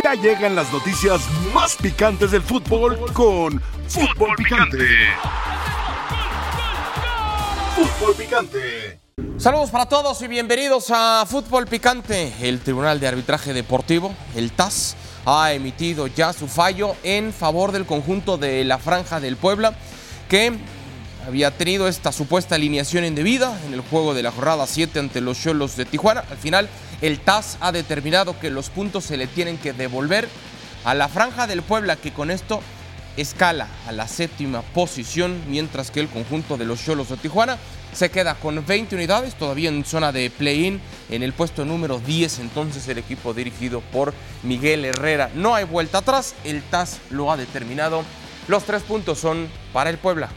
Ya llegan las noticias más picantes del fútbol con Fútbol Picante. Fútbol Picante. Saludos para todos y bienvenidos a Fútbol Picante. El Tribunal de Arbitraje Deportivo, el TAS, ha emitido ya su fallo en favor del conjunto de la Franja del Puebla, que había tenido esta supuesta alineación indebida en el juego de la jornada 7 ante los Cholos de Tijuana. Al final, el TAS ha determinado que los puntos se le tienen que devolver a la Franja del Puebla, que con esto escala a la séptima posición, mientras que el conjunto de los Cholos de Tijuana se queda con 20 unidades, todavía en zona de play-in, en el puesto número 10, entonces el equipo dirigido por Miguel Herrera. No hay vuelta atrás, el TAS lo ha determinado. Los tres puntos son para el Puebla.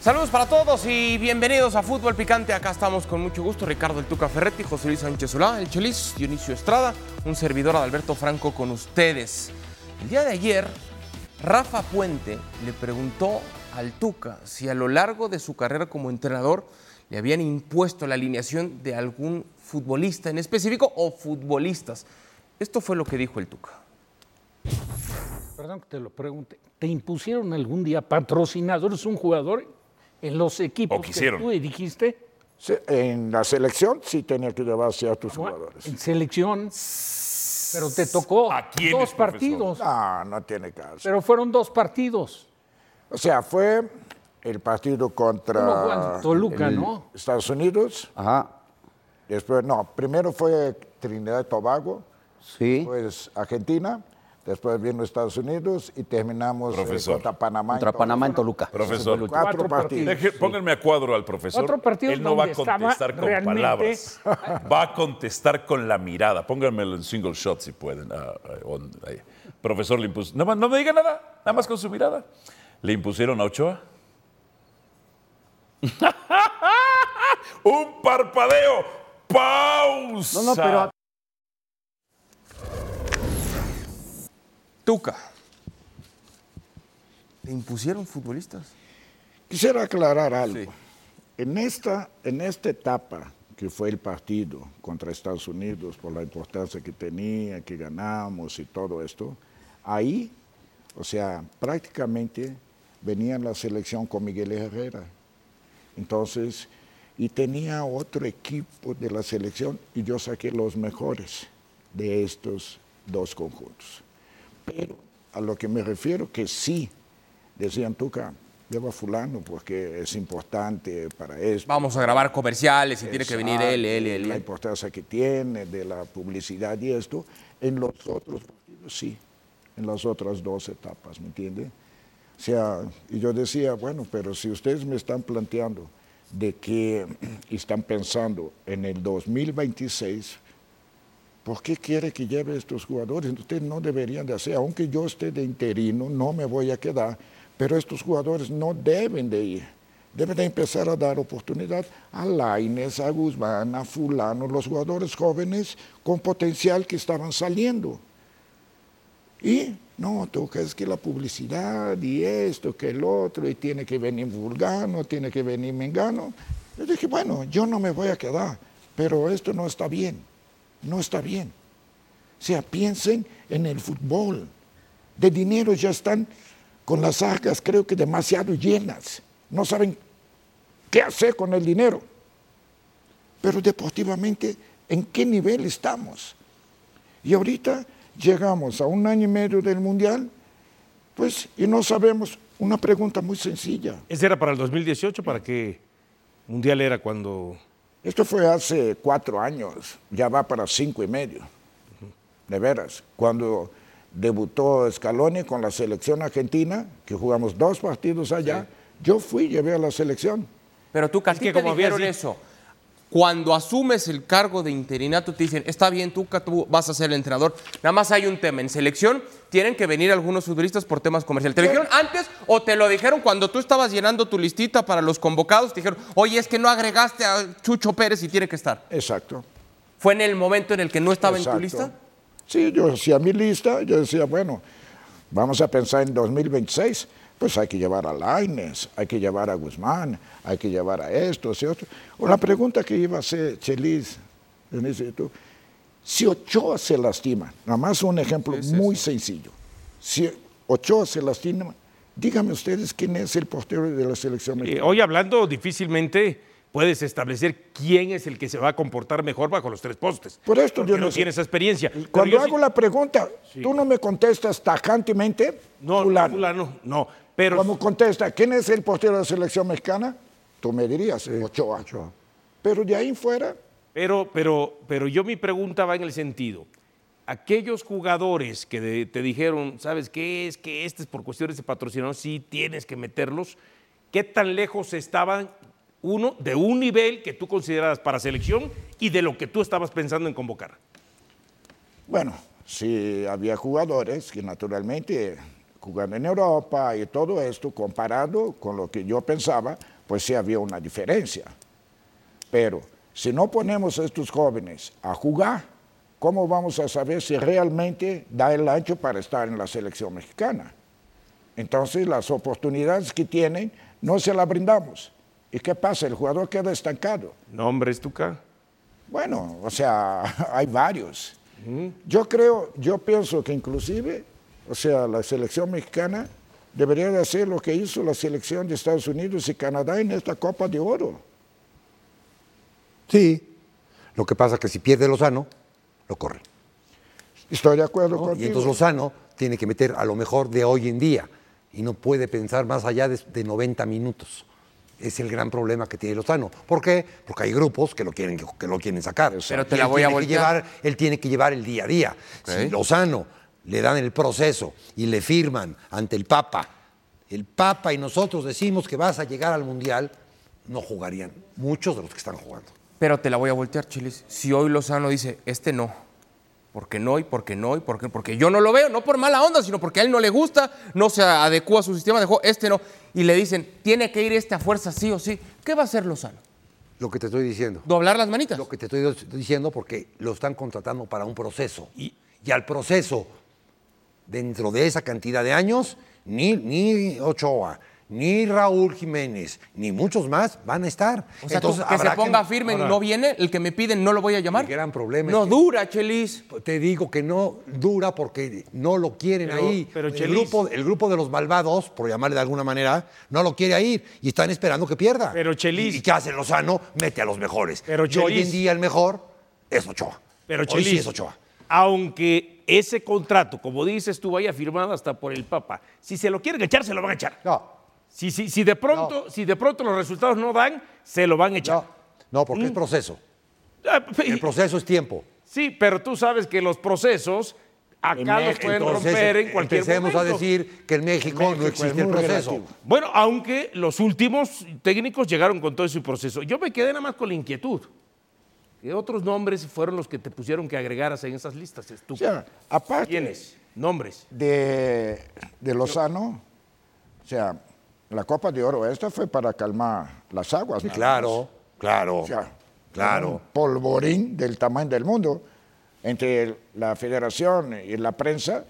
Saludos para todos y bienvenidos a Fútbol Picante. Acá estamos con mucho gusto. Ricardo El Tuca Ferretti, José Luis Sánchez Solá, El Chelis, Dionisio Estrada, un servidor Adalberto Franco con ustedes. El día de ayer, Rafa Puente le preguntó al Tuca si a lo largo de su carrera como entrenador le habían impuesto la alineación de algún futbolista en específico o futbolistas. Esto fue lo que dijo el Tuca. Perdón que te lo pregunte. ¿Te impusieron algún día patrocinadores un jugador en los equipos que tú dijiste? Sí, en la selección sí tenía que llevar ciertos Bueno, jugadores. En selección. Pero te tocó ¿A quiénes, dos partidos. No, no tiene caso. Pero fueron dos partidos. O sea, fue el partido contra Toluca, el- ¿no? Estados Unidos. Ajá, Después, no, primero fue Trinidad y Tobago, sí. después Argentina, después vino Estados Unidos y terminamos eh, Profesor. contra Panamá. Contra Panamá en Toluca. Profesor. Cuatro, Cuatro partidos. Deje- pónganme a cuadro al profesor. Otro partido Él no va a contestar con realmente- palabras. Va a contestar con la mirada. Pónganmelo en single shot si pueden. Ah, ah, on- ahí. Profesor le impuso. No me diga nada, nada más con su mirada. Le impusieron a Ochoa. Un parpadeo. Pausa. No, no, pero Tuca. ¿Le impusieron futbolistas? Quisiera aclarar algo. Sí. En, esta, en esta etapa que fue el partido contra Estados Unidos, por la importancia que tenía, que ganamos y todo esto, ahí, o sea, prácticamente venía la selección con Miguel Herrera. Entonces, y tenía otro equipo de la selección y yo saqué los mejores de estos dos conjuntos. Pero a lo que me refiero que sí, decían Tuca, lleva a fulano porque es importante para esto. Vamos a grabar comerciales y tiene que venir él, él, él. La importancia que tiene de la publicidad y esto, en los otros partidos sí, en las otras dos etapas, ¿me entiende? O sea, y yo decía, bueno, pero si ustedes me están planteando de que están pensando en el 2026, ¿por qué quiere que lleve estos jugadores? Ustedes no deberían de hacer, aunque yo esté de interino, no me voy a quedar, pero estos jugadores no deben de ir. Deben de empezar a dar oportunidad a Laines, a Guzmán, a Fulano, los jugadores jóvenes con potencial que estaban saliendo. Y no, toca es que la publicidad y esto, que el otro, y tiene que venir Vulgano, tiene que venir Mengano. Yo dije, bueno, yo no me voy a quedar, pero esto no está bien, no está bien. O sea, piensen en el fútbol. De dinero ya están con las arcas, creo que demasiado llenas. No saben qué hacer con el dinero. Pero deportivamente, ¿en qué nivel estamos? Y ahorita llegamos a un año y medio del Mundial, pues, y no sabemos una pregunta muy sencilla. ¿Ese era para el 2018? ¿Para qué mundial era cuando.? Esto fue hace cuatro años, ya va para cinco y medio, de veras. Cuando debutó Scaloni con la selección argentina, que jugamos dos partidos allá, yo fui, llevé a la selección. Pero tú, Es que como habías dijeron dicho- eso. Cuando asumes el cargo de interinato, te dicen, está bien, tú, tú vas a ser el entrenador. Nada más hay un tema. En selección tienen que venir algunos futbolistas por temas comerciales. ¿Te lo dijeron antes o te lo dijeron cuando tú estabas llenando tu listita para los convocados? Te dijeron, oye, es que no agregaste a Chucho Pérez y tiene que estar. Exacto. ¿Fue en el momento en el que no estaba en tu lista? Sí, yo hacía mi lista, yo decía, bueno, vamos a pensar en 2026, pues hay que llevar a Laines, hay que llevar a Guzmán, hay que llevar a estos y otros. Una pregunta que iba a hacer Chelis, si Ochoa se lastima, nada más un ejemplo muy sencillo, si Ochoa se lastima, díganme ustedes quién es el portero de la selección Eh, mexicana. hoy hablando difícilmente puedes establecer quién es el que se va a comportar mejor bajo los tres postes. Por esto, porque no Dionisio, tiene esa experiencia. Cuando yo sí- hago la pregunta, tú no me contestas tajantemente, no, fulano. fulano, no, pero Como contesta, ¿quién es el portero de la selección mexicana? Tú me dirías, Ochoa. Pero de ahí fuera, Pero, pero, pero yo mi pregunta va en el sentido, aquellos jugadores que de- te dijeron, ¿sabes qué es? Que este es por cuestiones de patrocinador, sí tienes que meterlos, ¿qué tan lejos estaban, uno, de un nivel que tú consideras para selección y de lo que tú estabas pensando en convocar? bueno, sí había jugadores que naturalmente jugando en Europa y todo esto, comparado con lo que yo pensaba, pues sí había una diferencia. Pero si no ponemos a estos jóvenes a jugar, ¿cómo vamos a saber si realmente da el ancho para estar en la selección mexicana? Entonces las oportunidades que tienen no se las brindamos. ¿Y qué pasa? El jugador queda estancado. ¿Nombres, Tuca? Bueno, o sea, hay varios. Yo creo, yo pienso que inclusive, o sea, la selección mexicana debería de hacer lo que hizo la selección de Estados Unidos y Canadá en esta Copa de Oro. Sí. Lo que pasa es que si pierde Lozano, lo corre. Estoy de acuerdo ¿no? contigo. Y entonces Lozano tiene que meter a lo mejor de hoy en día y no puede pensar más allá de, de 90 minutos. Es el gran problema que tiene Lozano. ¿Por qué? Porque hay grupos que lo quieren, que lo quieren sacar. Pero te la él voy a tiene que voltear. llevar, Él tiene que llevar el día a día. Si Lozano le dan el proceso y le firman ante el Papa, el Papa y nosotros decimos que vas a llegar al Mundial, no jugarían muchos de los que están jugando. Pero te la voy a voltear, Chilis. Si hoy Lozano dice, este no, porque no y porque no y porque, porque yo no lo veo, no por mala onda, sino porque a él no le gusta, no se adecua a su sistema de juego, este no. Y le dicen, tiene que ir este a fuerza sí o sí. ¿Qué va a hacer Lozano? Lo que te estoy diciendo. ¿Doblar las manitas? Lo que te estoy diciendo porque lo están contratando para un proceso. Y, y al proceso, dentro de esa cantidad de años, ni, ni Ochoa, ni Raúl Jiménez, ni muchos más van a estar. O sea, tú, Entonces, que se ponga firme y Ahora- no viene, el que me piden no lo voy a llamar. El gran problema es No que- dura, Chelis. Te digo que no dura porque no lo quieren Pero- ahí. pero, el, Chelis- grupo, el grupo de los malvados, por llamarle de alguna manera, no lo quiere ir y están esperando que pierda. Pero, Chelis- ¿Y, y qué hace Lozano? Mete a los mejores. Pero, y hoy Chelis- en día el mejor es Ochoa. Pero Hoy Chelis, sí es Ochoa. aunque ese contrato, como dices tú, vaya firmado hasta por el Papa, si se lo quieren echar, se lo van a echar. No, Si, si, si, de pronto, si de pronto los resultados no dan, se lo van a echar. no, no, porque Mm. es proceso. Ah, El proceso es tiempo. Sí, pero tú sabes que los procesos acá los pueden Entonces, romper en cualquier empecemos momento. a decir que en México, México no existe el proceso. relativo. Bueno, aunque los últimos técnicos llegaron con todo ese proceso. Yo me quedé nada más con la inquietud. ¿Qué otros nombres fueron los que te pusieron que agregaras en esas listas? Tú, O sea, aparte ¿Quiénes? Nombres. de, de Lozano, o sea, la Copa de Oro esta fue para calmar las aguas. Claro, claro, O sea, claro. un polvorín del tamaño del mundo entre la federación y la prensa.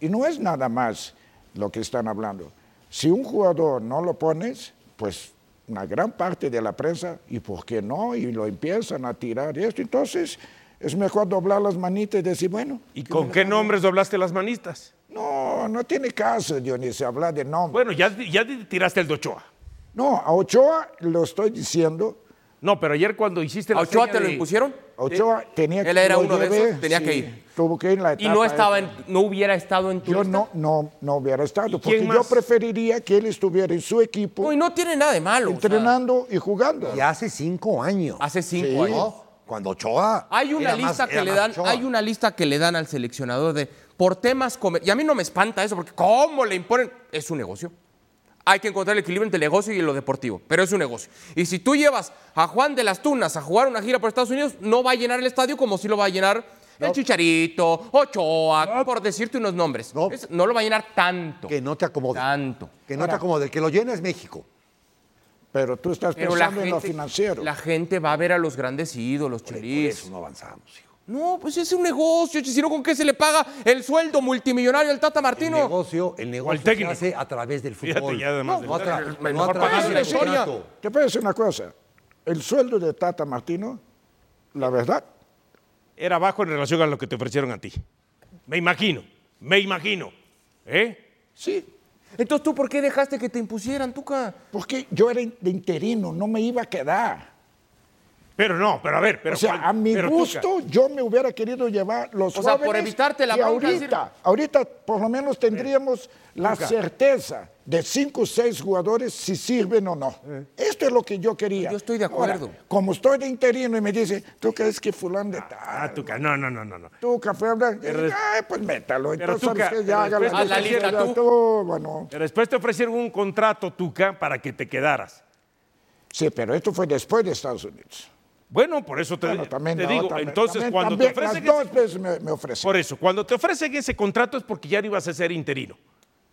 Y no es nada más lo que están hablando. Si un jugador no lo pones, pues una gran parte de la prensa, ¿y por qué no? Y lo empiezan a tirar y esto. Entonces, es mejor doblar las manitas y decir, bueno. ¿Y con qué nombres doblaste las manistas? No, no tiene caso, Dionisio, hablar de nombre. Bueno, ya, ya tiraste el de Ochoa. No, a Ochoa lo estoy diciendo. No, pero ayer cuando hiciste la ¿A Ochoa te lo impusieron? Ochoa tenía él era uno de esos, tenía sí, que ir. Tuvo que ir en la Y etapa no estaba en- no hubiera estado en tu Yo lista. no, no, no hubiera estado, ¿Y porque yo preferiría que él estuviera en su equipo, No, y no tiene nada de malo. o sea, entrenando y jugando. Y hace cinco años. hace cinco Sí. años. Cuando Ochoa. Hay una era más- lista que era le dan, Ochoa. hay una lista que le dan al seleccionador de por temas comer- y a mí no me espanta eso porque cómo le imponen es un negocio. Hay que encontrar el equilibrio entre el negocio y lo deportivo, pero es un negocio. Y si tú llevas a Juan de las Tunas a jugar una gira por Estados Unidos, no va a llenar el estadio como si lo va a llenar el Chicharito, Ochoa, por decirte unos nombres. No. Es- no lo va a llenar tanto. Que no te acomode. Tanto. Que no te acomode. El que lo llena es México. Pero tú estás Pero pensando en lo financiero. la gente va a ver a los grandes ídolos, Por Chelis. eso no avanzamos, hijo. No, pues es un negocio, si no, ¿con qué se le paga el sueldo multimillonario al Tata El Martino? negocio, el negocio se técnico. hace a través del Fíjate, fútbol. ya además no, del- a tra- Mejor no a través la del historia. Te puedo decir una cosa. El sueldo de Tata Martino, la verdad, Era bajo en relación a lo que te ofrecieron a ti. Me imagino, me imagino. ¿Eh? sí. Entonces, ¿tú por qué dejaste que te impusieran, Tuca? Porque yo era de interino, no me iba a quedar. Pero no, pero a ver, pero o sea, a mi Tuca, gusto, yo me hubiera querido llevar los O sea, por jóvenes evitarte la y ahorita, decir- ahorita por lo menos tendríamos la certeza de cinco o seis jugadores si sirven o no. Esto es lo que yo quería. Yo estoy de Ahora, acuerdo. como estoy de interino y me dice, ¿tú crees que fulano de Ah, tal? Tuca, no, no, no, no. no. Tú, café, hablar. Pero- Ay, pues métalo. pero Entonces, Tuca, ¿sabes qué? Ya haga Haz la lista tú, bueno. Pero después te ofrecieron un contrato, Tuca, para que te quedaras. Sí, pero esto fue después de Estados Unidos. Bueno, por eso te, Bueno, también, te no, digo, también- entonces también- cuando te ofrecen Las ese, dos veces me, me ofrecen. por eso, cuando te ofrecen ese contrato es porque ya no ibas a ser interino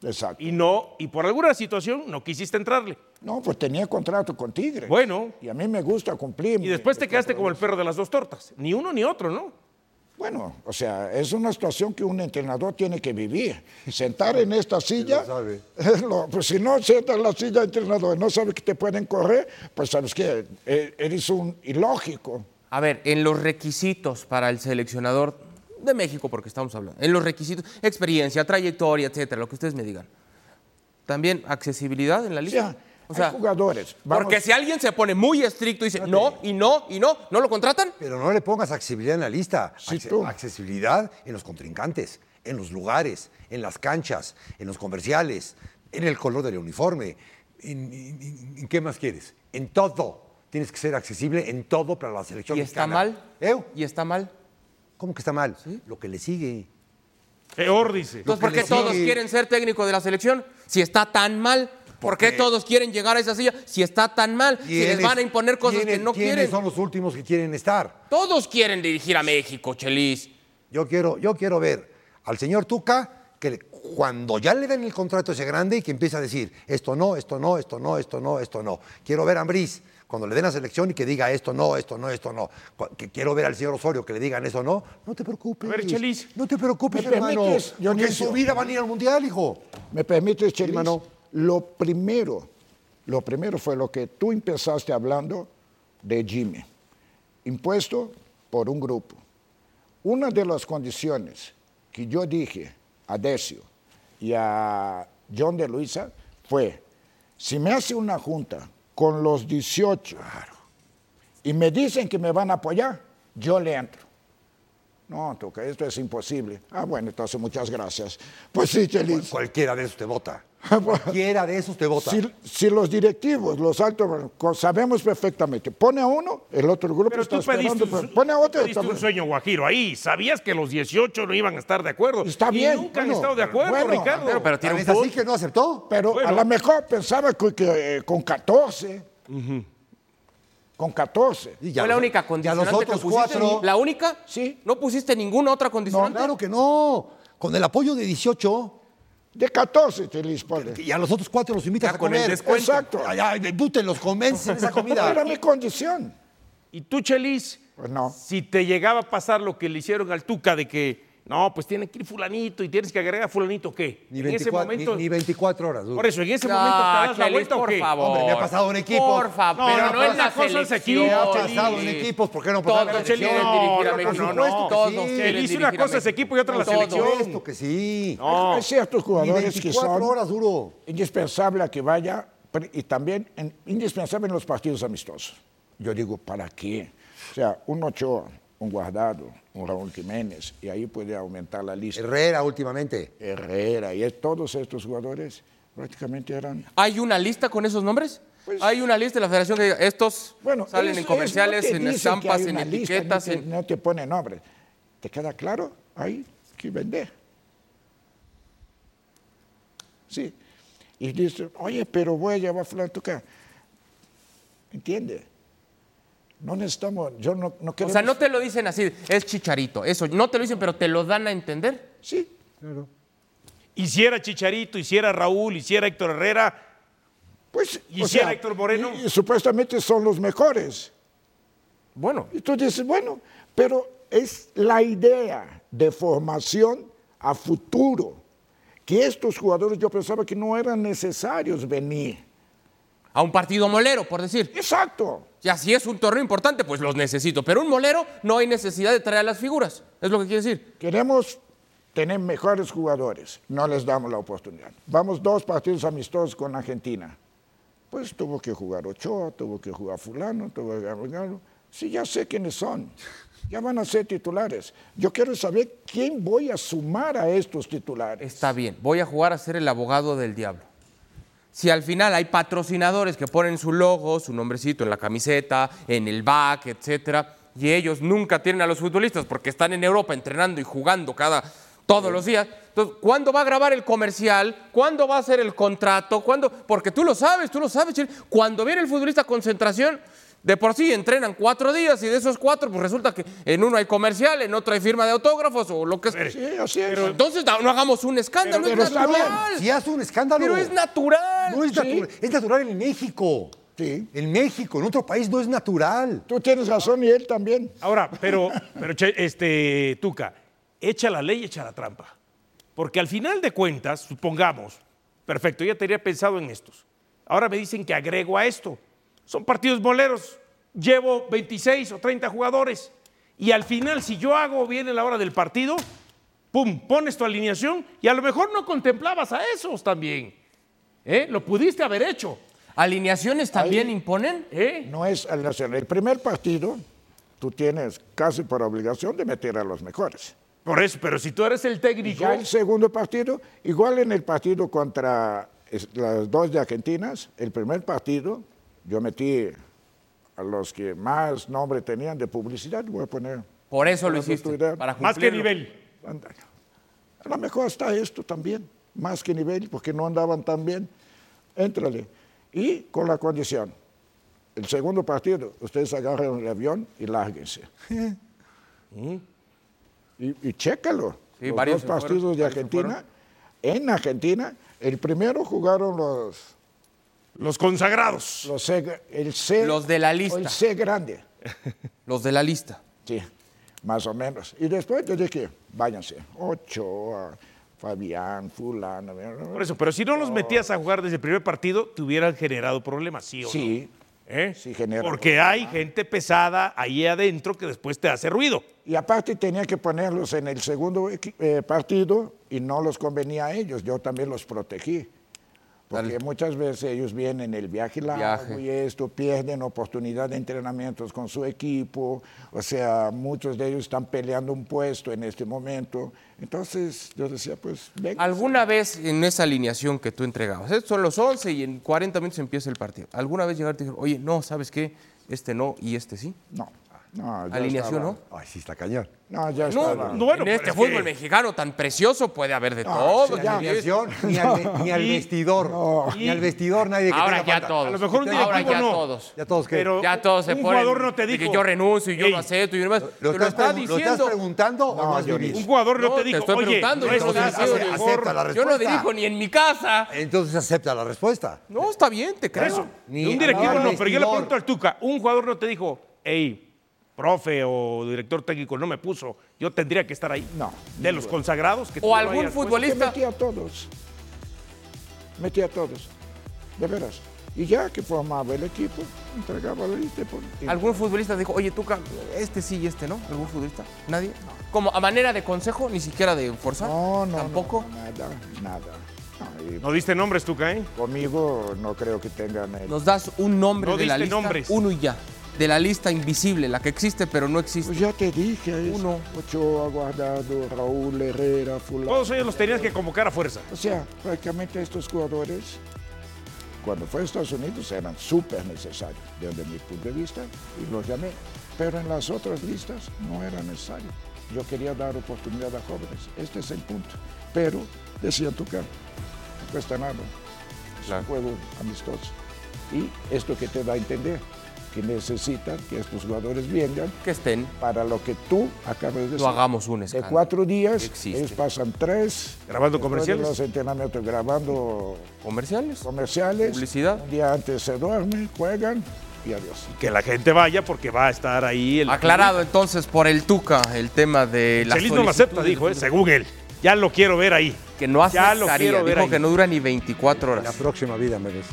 Exacto. y no y por alguna situación no quisiste entrarle. No, pues tenía contrato con Tigre. Bueno. Y a mí me gusta cumplir. Y después te quedaste como el perro de las dos tortas, ni uno ni otro, ¿no? Bueno, o sea, es una situación que un entrenador tiene que vivir. Sentar en esta silla, sabe. es lo- pues si no sientas en la silla de entrenador y no sabes que te pueden correr, pues sabes que eres un ilógico. A ver, en los requisitos para el seleccionador de México, porque estamos hablando, en los requisitos, experiencia, trayectoria, etcétera, lo que ustedes me digan. También accesibilidad en la O lista. sea, hay jugadores. Vamos- porque si alguien se pone muy estricto y dice no, y no, y no, ¿no lo contratan? Pero no le pongas accesibilidad en la lista. Sí, Acce- tú. Accesibilidad en los contrincantes, en los lugares, en las canchas, en los comerciales, en el color del uniforme. ¿En, en- en- en qué más quieres? En todo. Tienes que ser accesible en todo para la selección ¿Y está mexicana. mal? ¿Eh? ¿Y está mal? ¿Cómo que está mal? Lo que le sigue. Peor, dice. Entonces, ¿por qué todos quieren ser técnico de la selección? Si está tan mal. ¿Por qué todos quieren llegar a esa silla? Si está tan mal. Si les ¿Quiénes- van a imponer cosas que quiénes- no ¿Quiénes quieren. son los últimos que quieren estar? Todos quieren dirigir a México, Chelis. Yo quiero, yo quiero ver al señor Tuca que cuando ya le den el contrato ese grande y que empiece a decir esto no, esto no, esto no, esto no, esto no. Quiero ver a Ambriz cuando le den la selección y que diga esto no, esto no, esto no. Que quiero ver al señor Osorio que le digan eso no. No te preocupes. A ver, Chelis. No te preocupes, ¿Me hermano. permites, Porque en su vida van a ir al mundial, hijo. ¿Me permites, Chelis? hermano. Lo primero, lo primero fue lo que tú empezaste hablando de Jimmy, impuesto por un grupo. Una de las condiciones que yo dije a Decio y a John de Luisa fue, si me hace una junta con los 18 y me dicen que me van a apoyar, yo le entro. No, Tuca, esto es imposible. Ah, bueno, entonces muchas gracias. Pues sí, Chelis. Cualquiera de esos te vota. Cualquiera de esos te vota. Si, si los directivos, los altos, sabemos perfectamente, pone a uno, el otro grupo Pero está tú pediste, esperando, pero pone a otro. pediste un sueño guajiro ahí. Sabías que los 18 no iban a estar de acuerdo. Está Y bien, nunca han estado de acuerdo, bueno, Ricardo. pero- pero tiene ¿Tan un es así que no aceptó? Pero Bueno. a lo mejor pensaba que, que, eh, con 14, con 14. Y ya Fue la única ya condicionante los que otros pusiste. cuatro. ¿La única? Sí. ¿No pusiste ninguna otra condicionante? Claro que no. Con el apoyo de 18, De 14, Chelis, ponle. y a los otros cuatro los invitas Ya a con el comer. descuento. Exacto. Ay, pute, los convences en esa comida. Era mi condición. Y tú, Chelis, Pues no. si te llegaba a pasar lo que le hicieron al Tuca de que, no, pues tiene que ir fulanito y tienes que agregar a fulanito, ¿qué? Ni en ese 24, momento, ni, ni 24 horas. duro. por eso, en ese Ya, momento te das la vuelta o por qué? favor. Hombre, me ha pasado en equipos. Por favor, No, pero no, no, en la una cosa es equipo, Me ha pasado en equipos, ¿por qué no puedo Todos quieren dirigir a no, México. no, no, no. Todos dirigir una cosa es equipo y otra la selección. Esto que sí. No. Hay ciertos jugadores que 24 son horas duro. indispensable a que vaya y también en- indispensable en los partidos amistosos. Yo digo, ¿para qué? O sea, un Ochoa, un Guardado, un Raúl Jiménez, y ahí puede aumentar la lista. Herrera últimamente. Herrera, y es- todos estos jugadores prácticamente eran... ¿Hay una lista con esos nombres? Pues- Hay una lista de la federación que diga, estos Bueno, salen eso- en comerciales, no te en dicen estampas, en lista, no etiquetas. te- en- No te pone nombre. ¿Te queda claro? Hay que vender. Sí. Y dice, oye, pero voy a llevar a fulano a tocar. ¿Entiende? No necesitamos, yo no, no O sea, no te lo dicen así, es chicharito, eso, no te lo dicen, pero te lo dan a entender. Sí, claro. Hiciera Chicharito, hiciera Raúl, hiciera Héctor Herrera, Pues, ¿Y o si era sea, Héctor Moreno? y- y supuestamente son los mejores. Bueno, Y tú dices, bueno, pero es la idea de formación a futuro, que estos jugadores yo pensaba que no eran necesarios venir. A un partido molero, por decir. Exacto. Ya si es un torneo importante, pues los necesito. Pero un molero no hay necesidad de traer las figuras. Es lo que quiere decir. Queremos tener mejores jugadores, no les damos la oportunidad. Vamos dos partidos amistosos con Argentina. Pues tuvo que jugar Ochoa, tuvo que jugar fulano, tuvo que jugar fulano. Sí, ya sé quiénes son. Ya van a ser titulares. Yo quiero saber quién voy a sumar a estos titulares. Está bien, voy a jugar a ser el abogado del diablo. Si al final hay patrocinadores que ponen su logo, su nombrecito en la camiseta, en el back, etcétera, y ellos nunca tienen a los futbolistas porque están en Europa entrenando y jugando cada todos los días. Entonces, ¿cuándo va a grabar el comercial? ¿Cuándo va a hacer el contrato? ¿Cuándo? Porque tú lo sabes, tú lo sabes. Cuando viene el futbolista a concentración, de por sí entrenan cuatro días y de esos cuatro, pues resulta que en uno hay comercial, en otro hay firma de autógrafos o lo que sea. Sí, así es. Entonces no hagamos un escándalo, Pero- es pero natural. Si hace un escándalo. Pero es natural. No es Sí. natural. Es natural en México. Sí. En México, en otro país no es natural. Tú tienes razón y él también. Ahora, pero, pero este, Tuca, echa la ley, echa la trampa. Porque al final de cuentas, supongamos, perfecto, ya tenía pensado en estos. Ahora me dicen que agrego a esto. Son partidos boleros. Llevo 26 o 30 jugadores. Y al final, si yo hago bien en la hora del partido, pum, pones tu alineación y a lo mejor no contemplabas a esos también. ¿Eh? Lo pudiste haber hecho. ¿Alineaciones también imponen? ¿Eh? No es al nacional. El primer partido, tú tienes casi por obligación de meter a los mejores. Por eso, pero si tú eres el técnico. ya el segundo partido, igual en el partido contra las dos de Argentinas, el primer partido, yo metí a los que más nombre tenían de publicidad, voy a poner. Por eso lo Para hiciste. Para Más que cumplirlo. nivel. A lo mejor está esto también, más que nivel, porque no andaban tan bien. Éntrale. Y con la condición, el segundo partido, ustedes agarran el avión y lárguense. y, y chécalo. Sí, los varios dos fueron, partidos de Argentina, en Argentina, el primero jugaron los, Los consagrados. los C, el C, Los de la lista. el C grande. Los de la lista. Sí, más o menos. Y después yo dije, váyanse, Ochoa, Fabián, fulano. Por eso, pero si no los metías a jugar desde el primer partido, te hubieran generado problemas, ¿sí o Sí, no? ¿Eh? sí genera Porque hay gente pesada ahí adentro que después te hace ruido. Y aparte tenía que ponerlos en el segundo eh, partido y no los convenía a ellos, yo también los protegí. Porque Dale. muchas veces ellos vienen el viaje largo Viaje. y esto, pierden oportunidad de entrenamientos con su equipo, o sea, muchos de ellos están peleando un puesto en este momento. Entonces yo decía, pues, venga. ¿Alguna vez en esa alineación que tú entregabas, estos son los 11 y en 40 minutos empieza el partido, ¿alguna vez llegaste y dijeron, oye, no, ¿sabes qué? Este no y este sí? No, no, ya Alineación, estaba- ¿no? Ay, sí está cañón. No, ya No, estaba. no, bueno, en este es fútbol que- mexicano tan precioso puede haber de No, todo. sí. Ni- Alineación, ni, al, ni al vestidor. Ni al vestidor nadie que Ahora ya falta. todos. A lo mejor un Ahora ya no. todos. Ya todos que. Pero Ya todos se un ponen jugador no te dijo. que yo renuncio y yo "Ey, lo acepto y demás. ¿Lo Te lo estás, está ¿Lo estás preguntando o no has? Un jugador no, te te dijo, estoy oye, preguntando, acepta la Yo no respuesta. dirijo ni en mi casa. Entonces acepta la respuesta. No, está bien, te creo. Eso. Un directivo no, pero yo le pregunto al Tuca, un jugador no te dijo, hey, profe o director técnico, no me puso, yo tendría que estar ahí. No, De los consagrados que O no algún. Que futbolista. metí a todos. Metí a todos. De veras. Y ya que formaba el equipo, entregaba la lista. por- y- ¿Algún futbolista dijo, oye, Tuca, este sí y este no? ¿Algún futbolista? ¿Nadie? Como a manera de consejo, ni siquiera de forzar. No, no, ¿Tampoco? no, nada, nada. No, No diste nombres, Tuca, ¿eh? conmigo no creo que tengan el... Nos das un nombre No de la diste lista. nombres. Uno y ya. De la lista invisible, la que existe pero no existe. Pues ya te dije, es Uno. Ochoa, Guardado, Raúl Herrera, fulano. Todos ellos los tenías que convocar a fuerza. O sea, prácticamente estos jugadores, cuando fue a Estados Unidos, eran súper necesarios desde mi punto de vista y los llamé. Pero en las otras listas no era necesario. Yo quería dar oportunidad a jóvenes. Este es el punto. Pero, decía Tuca, no cuesta nada. Claro. un juego amistoso. Y esto que te da a entender, que necesitan que estos jugadores vengan Que estén. para lo que tú acabas de decir. No hagamos un De escándalo. cuatro días, Existe. ellos pasan tres. Grabando de comerciales. los entrenamientos, grabando ¿Comerciales? comerciales. Publicidad. Un día antes se duermen, juegan y adiós. Que la gente vaya porque va a estar ahí el. Aclarado entonces por el Tuca el tema de la Chelis no lo acepta, dijo, eh, según él. Ya lo quiero ver ahí. Que no Ya lo quiero ver Dijo ahí. que no dura ni 24 La horas. próxima vida merece.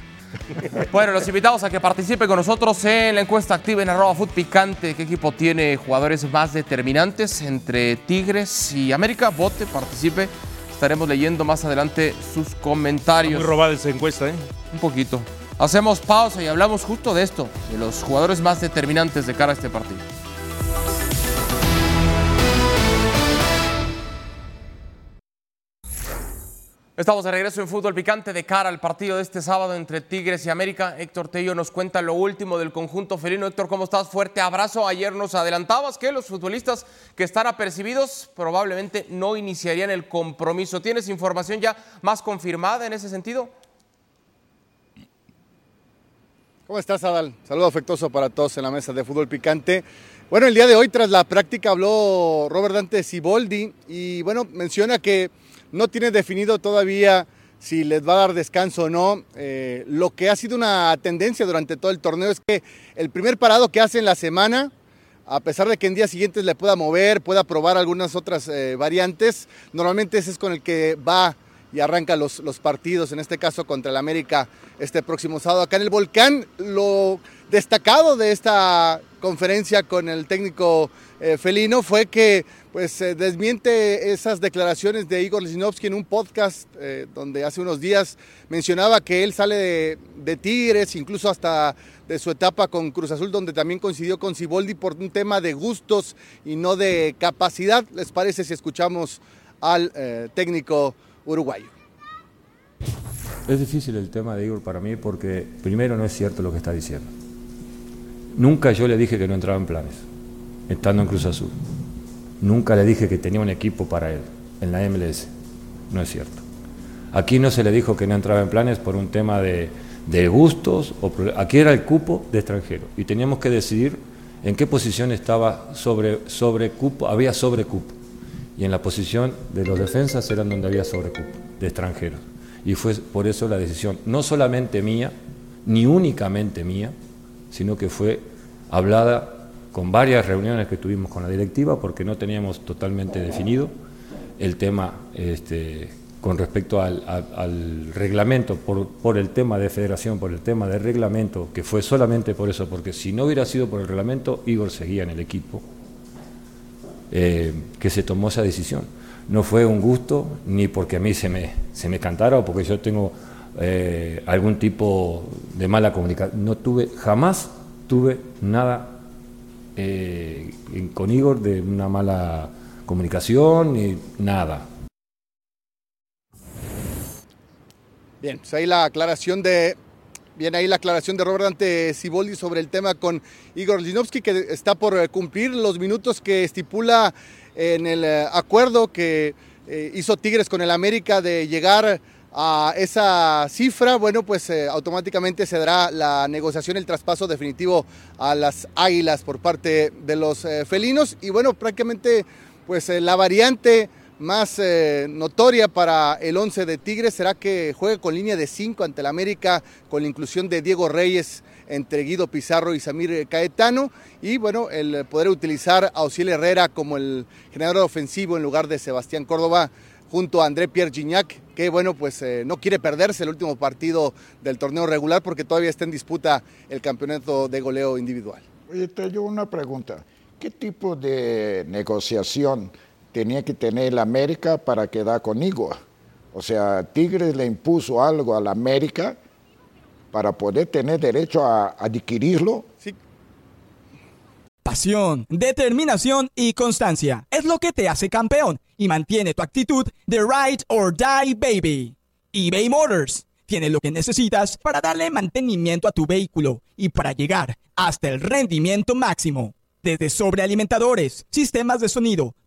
Bueno, los invitamos a que participe con nosotros en la encuesta activa en arroba Food Picante. ¿Qué equipo tiene jugadores más determinantes entre Tigres y América? Vote, participe. Estaremos leyendo más adelante sus Muy comentarios. robada esa encuesta, ¿eh? Un poquito. Hacemos pausa y hablamos justo de esto, de los jugadores más determinantes de cara a este partido. Estamos de regreso en Fútbol Picante de cara al partido de este sábado entre Tigres y América. Héctor Tello nos cuenta lo último del conjunto felino. Héctor, ¿cómo estás? Fuerte abrazo. Ayer nos adelantabas que los futbolistas que están apercibidos probablemente no iniciarían el compromiso. ¿Tienes información ya más confirmada en ese sentido? ¿Cómo estás, Adal? Saludo afectuoso para todos en la mesa de fútbol picante. Bueno, el día de hoy, tras la práctica, habló Robert Dante Siboldi y bueno, menciona que no tiene definido todavía si les va a dar descanso o no. Eh, lo que ha sido una tendencia durante todo el torneo es que el primer parado que hace en la semana, a pesar de que en días siguientes le pueda mover, pueda probar algunas otras eh, variantes, normalmente ese es con el que va y arranca los, los partidos, en este caso contra el América este próximo sábado. Acá en el Volcán, lo destacado de esta conferencia con el técnico eh, felino fue que pues eh, desmiente esas declaraciones de Igor Lisinovsky en un podcast eh, donde hace unos días mencionaba que él sale de, Tigres, incluso hasta de su etapa con Cruz Azul, donde también coincidió con Siboldi por un tema de gustos y no de capacidad. ¿Les parece si escuchamos al técnico uruguayo? Es difícil el tema de Igor para mí porque primero no es cierto lo que está diciendo. Nunca yo le dije que no entraba en planes, estando en Cruz Azul. Nunca le dije que tenía un equipo para él en la MLS. No es cierto. Aquí no se le dijo que no entraba en planes por un tema de, de gustos. O, aquí era el cupo de extranjero y teníamos que decidir en qué posición estaba sobre, sobre cupo, había sobre cupo. Y en la posición de los defensas eran donde había sobre cupo de extranjeros. Y fue por eso la decisión, no solamente mía, ni únicamente mía, sino que fue hablada con varias reuniones que tuvimos con la directiva porque no teníamos totalmente definido el tema este, con respecto al, reglamento, por el tema de federación, por el tema de reglamento, que fue solamente por eso, porque si no hubiera sido por el reglamento, Igor seguía en el equipo, eh, que se tomó esa decisión. No fue un gusto, ni porque a mí se me, se me cantara o porque yo tengo eh, algún tipo de mala comunicación. No tuve, jamás tuve nada eh, con Igor de una mala comunicación ni nada. Bien, pues ahí la aclaración de. Bien, ahí la aclaración de Robert Dante Siboldi sobre el tema con Igor Linovsky, que está por eh, cumplir los minutos que estipula en el eh, acuerdo que eh, hizo Tigres con el América de llegar a esa cifra. Bueno, pues eh, automáticamente se dará la negociación, el traspaso definitivo a las Águilas por parte de los eh, felinos. Y bueno, prácticamente, pues eh, la variante más eh, notoria para el 11 de Tigres será que juegue con línea de 5 ante el América, con la inclusión de Diego Reyes entre Guido Pizarro y Samir Caetano, y bueno, el poder utilizar a Osiel Herrera como el generador ofensivo en lugar de Sebastián Córdoba, junto a André Pierre Gignac, que bueno, pues eh, no quiere perderse el último partido del torneo regular porque todavía está en disputa el campeonato de goleo individual. Oye, te yo una pregunta. ¿Qué tipo de negociación tenía que tener la América para quedar con Igor? O sea, Tigres le impuso algo a la América para poder tener derecho a adquirirlo. Sí, Pasión, determinación y constancia es lo que te hace campeón y mantiene tu actitud de ride or die baby. eBay Motors tiene lo que necesitas para darle mantenimiento a tu vehículo y para llegar hasta el rendimiento máximo. Desde sobrealimentadores, sistemas de sonido,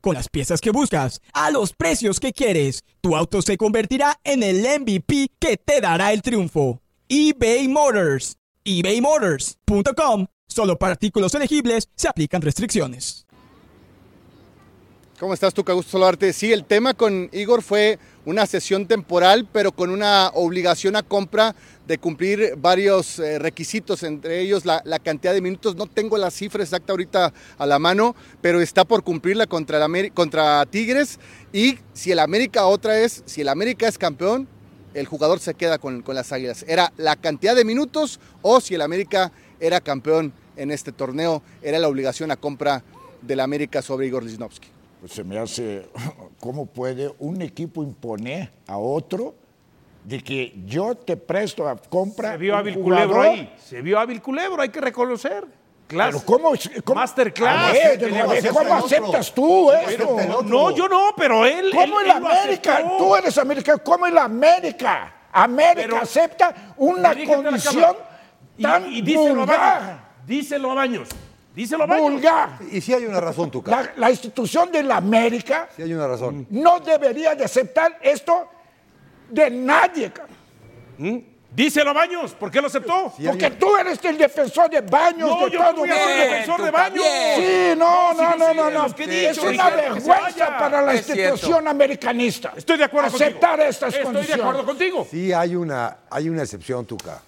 Con las piezas que buscas, a los precios que quieres, tu auto se convertirá en el MVP que te dará el triunfo. eBay Motors. ebaymotors.com. Solo para artículos elegibles se aplican restricciones. ¿Cómo estás tú? Qué gusto saludarte. Sí, el tema con Igor fue una sesión temporal, pero con una obligación a compra de cumplir varios eh, requisitos, entre ellos la, cantidad de minutos. No tengo la cifra exacta ahorita a la mano, pero está por cumplirla contra, el contra Tigres. Y si el América otra vez, si el América es campeón, el jugador se queda con, con las águilas. Era la cantidad de minutos o si el América era campeón en este torneo, era la obligación a compra del América sobre Igor Lichnowsky. Pues se me hace, ¿cómo puede un equipo imponer a otro de que yo te presto a compra? Se vio hábil culebro ahí. Se vio hábil culebro, hay que reconocer. Claro. Pero ¿cómo, cómo, Masterclass. A ver, ¿cómo, aceptas tú esto? No, yo no, pero él. ¿Cómo él- el él lo América? aceptó. Tú eres americano. ¿Cómo el América? América Pero- acepta una a condición. Y- tan y, díselo a vulgar. Baños. Díselo a Baños. Díselo a Baños. Vulgar. Y sí hay una razón, Tuca. La, la institución de la América Sí hay una razón. no debería de aceptar esto de nadie. cabrón. ¿Mm? Díselo a Baños. ¿Por qué lo aceptó? Porque tú eres el defensor de baños, No, de yo no todo mundo. defensor de Baños. Sí, no, No, no, sí, no, sí, no, no. he Es una vergüenza para la Es institución americanista. Estoy de acuerdo Aceptar contigo. estas Estoy condiciones. de acuerdo contigo. Sí hay una, hay una excepción, Tuca.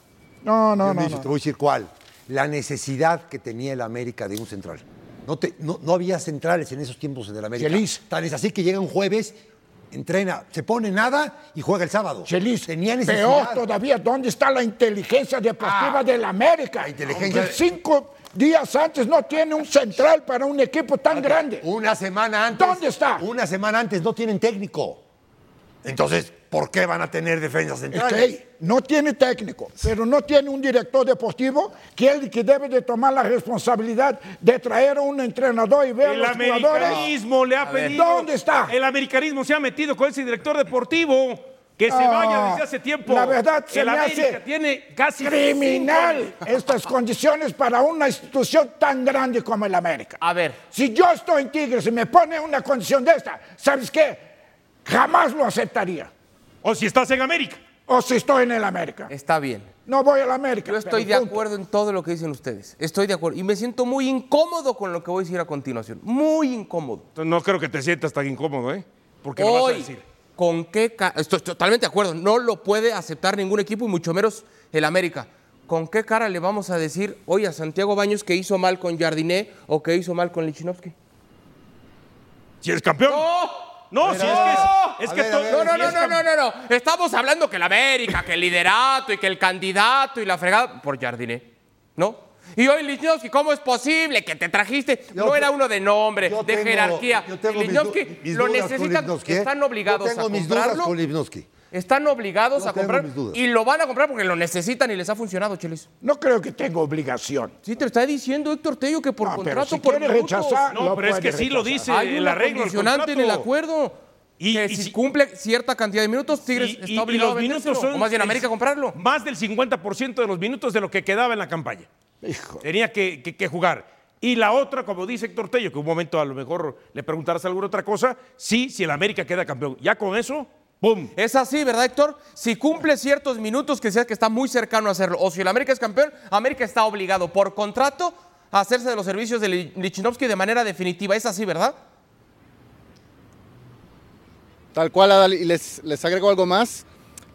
No, no, Yo no. te no. voy a decir cuál. La necesidad que tenía el América de un central. No, te- no, no había centrales en esos tiempos en el América. Chelis. Tan es así que llega un jueves, entrena, se pone nada y juega el sábado. Chelis, Tenía necesidad. peor todavía, ¿dónde está la inteligencia deportiva Ah, de la América? la inteligencia Que de- cinco días antes no tiene un central para un equipo tan grande. Una semana antes. ¿Dónde está? Una semana antes no tienen técnico. Entonces, ¿por qué van a tener defensas Es centrales? que hey, no tiene técnico, pero no tiene un director deportivo que él que debe de tomar la responsabilidad de traer a un entrenador y ver a El los jugadores. americanismo le ha pedido. ¿Dónde está? El americanismo se ha metido con ese director deportivo que se Ah, vaya desde hace tiempo. La verdad se el me América hace tiene casi criminal estas condiciones para una institución tan grande como el América. A ver, Si yo estoy en Tigres y me pone una condición de esta, ¿sabes qué? Jamás lo aceptaría. O si estás en América. O si estoy en el América. está bien. No voy al América. Yo estoy de punto. acuerdo en todo lo que dicen ustedes. Estoy de acuerdo. Y me siento muy incómodo con lo que voy a decir a continuación. Muy incómodo. No creo que te sientas tan incómodo, ¿eh? Porque lo vas a Hoy, decir. ¿con qué ca- Estoy totalmente de acuerdo. No lo puede aceptar ningún equipo y mucho menos el América. ¿Con qué cara le vamos a decir hoy a Santiago Baños que hizo mal con Jardiné o que hizo mal con Lichnowsky? Si eres campeón. ¡No! No, si es que es, que No, no, no, no, no, no, no. Estamos hablando que el América, que el liderato y que el candidato y la fregada por Jardiné. ¿No? Y hoy Lichnowsky, ¿cómo es posible que te trajiste? Yo no era uno de nombre, de tengo- jerarquía. yo tengo mis mis lo con necesitan, ¿eh? están obligados Yo tengo a mis dudas comprarlo. con Lipnowski. Están obligados a comprar y lo van a comprar porque lo necesitan y les ha funcionado, Chelis. No creo que tenga obligación. Sí, te está diciendo Héctor Tello que por No, pero contrato si por quiere minutos. rechazar, No, lo pero es que sí lo dice Hay el una arreglo, el en el acuerdo. Y- que y si si- cumple cierta cantidad de minutos, Tigres Y- está y- y obligado los a minutos son o más bien América a comprarlo. Más del 50% de los minutos de lo que quedaba en la campaña. Hijo. Tenía que, que- que jugar. Y la otra, como dice Héctor Tello, que un momento a lo mejor le preguntarás alguna otra cosa, sí, si el América queda campeón. Ya con eso, ¡pum! Es así, ¿verdad, Héctor? Si cumple ciertos minutos, que sea que está muy cercano a hacerlo, o si el América es campeón, América está obligado por contrato a hacerse de los servicios de Li- Lichnowsky de manera definitiva. Es así, ¿verdad? Tal cual, Adal, y les, les agrego algo más.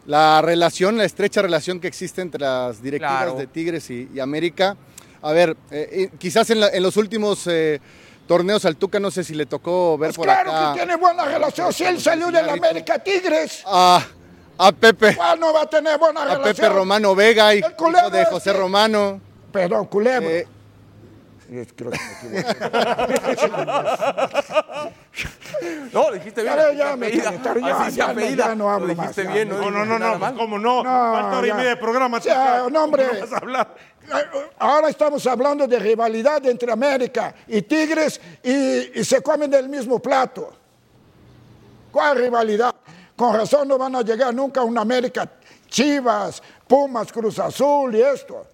La relación, la estrecha relación que existe entre las directivas Claro. de Tigres y, y América. A ver, eh, quizás en, la- en los últimos eh, torneos al Tuca, no sé si le tocó ver Pues por claro acá que tiene buena relación. Si él salió de la América Tigres, a, a Pepe, ¿cuál no va a tener buena a relación? Pepe Romano Vega, y El culebro hijo de José que- Romano. Perdón, culebro. Eh, Creo que me equivoqué. No, dijiste bien. Ya, ya, me quitaron, ya, ya, ya no hablo más, dijiste ya. bien, No, no, no, no, mal. cómo no. No, Falta hora y ya. media de programa. Ya, no, hombre. ¿Cómo vas a hablar? Ahora estamos hablando de rivalidad entre América y Tigres y, y se comen del mismo plato. ¿Cuál rivalidad? Con razón no van a llegar nunca a una América Chivas, Pumas, Cruz Azul y esto.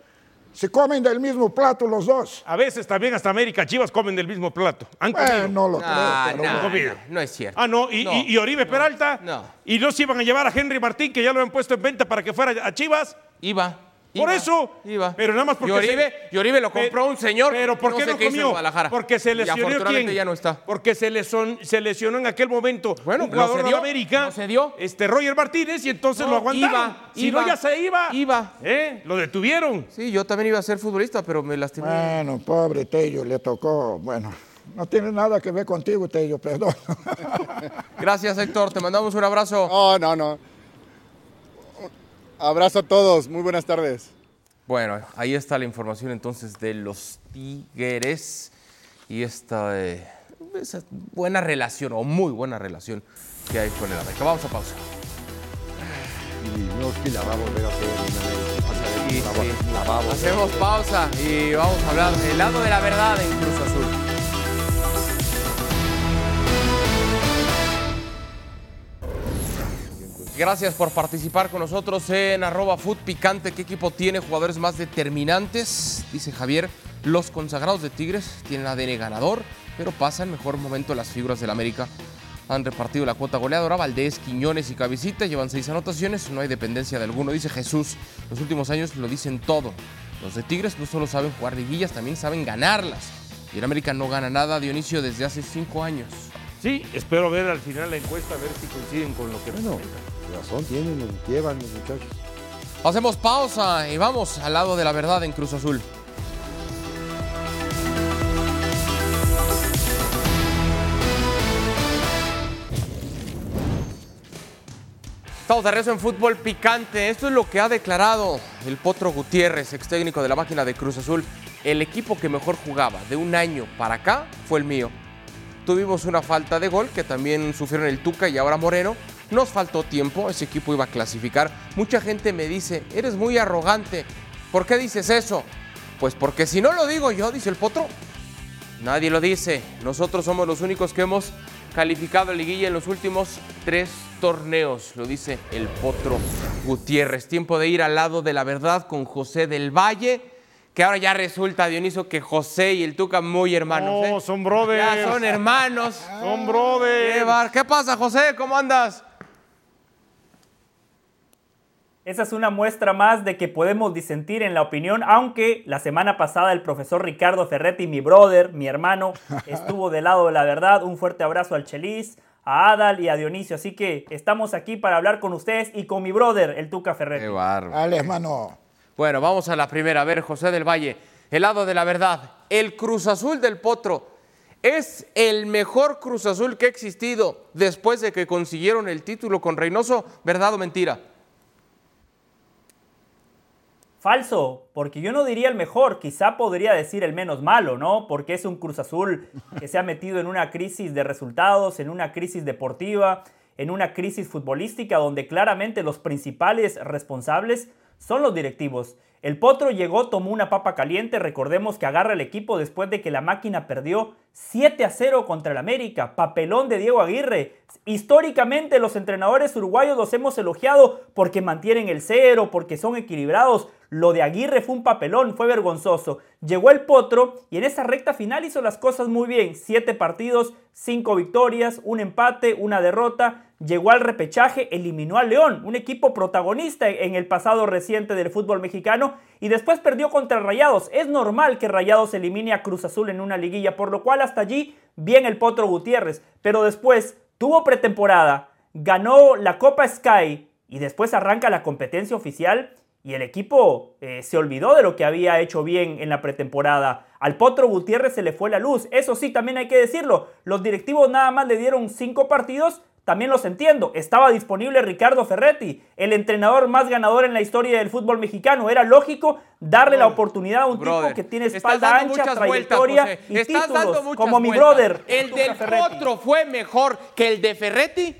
Se comen del mismo plato los dos. A veces también hasta América Chivas comen del mismo plato. Han Bueno, comido. no lo creo. Pero no, comido. no, no es cierto. Ah, no, y, No, y- y Oribe Peralta. no. Y no se iban a llevar a Henry Martín, que ya lo habían puesto en venta para que fuera a Chivas. Iba. Por iba, eso. Iba. Pero nada más porque. Y Oribe, se- y Oribe lo compró un señor. Pero ¿por no qué sé no qué hizo en comió? Guadalajara. Porque se Y lesionó. afortunadamente ¿quién? ya no está. Porque se lesionó, se lesionó en aquel momento. Bueno, un jugador de cedió, América. lo cedió. Este Roger Martínez y entonces No, lo aguantaron. iba, si iba, no, ya se iba. iba. ¿Eh? Lo detuvieron. Sí, yo también iba a ser futbolista, pero me lastimé. Bueno, pobre Tello, le tocó. Bueno, no tiene nada que ver contigo, Tello, perdón. Gracias, Héctor. Te mandamos un abrazo. No, no, no. Abrazo a todos. Muy buenas tardes. Bueno, ahí está la información entonces de los Tigres y esta eh, esa buena relación o muy buena relación que hay con el América. Vamos a pausa. Y no, que la a a hacer la la Hacemos pausa y vamos a hablar del lado de la verdad en Cruz Azul. Gracias por participar con nosotros en arroba Food Picante. ¿Qué equipo tiene jugadores más determinantes? Dice Javier, los consagrados de Tigres tienen ADN ganador, pero pasan mejor momento las figuras del América. Han repartido la cuota goleadora. Valdés, Quiñones y Cabecita llevan seis anotaciones. No hay dependencia de alguno. Dice Jesús, los últimos años lo dicen todo. Los de Tigres no solo saben jugar liguillas, también saben ganarlas. Y el América no gana nada, Dionisio, desde hace cinco años. Sí, espero ver al final la encuesta, a ver si coinciden con lo que Bueno, razón tienen, llevan los muchachos. Hacemos pausa y vamos al lado de la verdad en Cruz Azul. Estamos de regreso en fútbol picante. Esto es lo que ha declarado el Potro Gutiérrez, ex técnico de la máquina de Cruz Azul. El equipo que mejor jugaba de un año para acá fue el mío. Tuvimos una falta de gol que también sufrieron el Tuca y ahora Moreno. Nos faltó tiempo, ese equipo iba a clasificar. Mucha gente me dice, eres muy arrogante. ¿Por qué dices eso? Pues porque si no lo digo yo, dice el Potro, nadie lo dice. Nosotros somos los únicos que hemos calificado a liguilla en los últimos tres torneos, lo dice el Potro Gutiérrez. Tiempo de ir al lado de la verdad con José del Valle, que ahora ya resulta, Dioniso, que José y el Tuca muy hermanos. No, ¿eh? son brothers. Ya son hermanos. Son brothers. Qué bar- ¿Qué pasa, José? ¿Cómo andas? Esa es una muestra más de que podemos disentir en la opinión, aunque la semana pasada el profesor Ricardo Ferretti, mi brother, mi hermano, estuvo del lado de la verdad. Un fuerte abrazo al Chelis, a Adal y a Dionisio. Así que estamos aquí para hablar con ustedes y con mi brother, el Tuca Ferretti. Qué bárbaro. Dale, hermano. Bueno, vamos a la primera. A ver, José del Valle, el lado de la verdad. El Cruz Azul del Potro es el mejor Cruz Azul que ha existido después de que consiguieron el título con Reynoso, ¿verdad o mentira? Falso, porque yo no diría el mejor, quizá podría decir el menos malo, ¿no? Porque es un Cruz Azul que se ha metido en una crisis de resultados, en una crisis deportiva, en una crisis futbolística donde claramente los principales responsables son los directivos. El Potro llegó, tomó una papa caliente, recordemos que agarra el equipo después de que la máquina perdió 7 a 0 contra el América, papelón de Diego Aguirre. Históricamente los entrenadores uruguayos los hemos elogiado porque mantienen el cero, porque son equilibrados. Lo de Aguirre fue un papelón, fue vergonzoso. Llegó el Potro y en esa recta final hizo las cosas muy bien. Siete partidos, cinco victorias, un empate, una derrota. Llegó al repechaje, eliminó al León, un equipo protagonista en el pasado reciente del fútbol mexicano y después perdió contra Rayados. Es normal que Rayados elimine a Cruz Azul en una liguilla, por lo cual hasta allí bien el Potro Gutiérrez. Pero después tuvo pretemporada, ganó la Copa Sky y después arranca la competencia oficial y el equipo eh, se olvidó de lo que había hecho bien en la pretemporada. Al Potro Gutiérrez se le fue la luz. Eso sí, también hay que decirlo. Los directivos nada más le dieron cinco partidos, también los entiendo. Estaba disponible Ricardo Ferretti, el entrenador más ganador en la historia del fútbol mexicano. Era lógico darle la oportunidad a un Brother, tipo que tiene estás espalda dando ancha, muchas vueltas, trayectoria José. y Estás dando títulos, muchas como mi brother. ¿El Tuca del Ferretti. Potro fue mejor que el de Ferretti?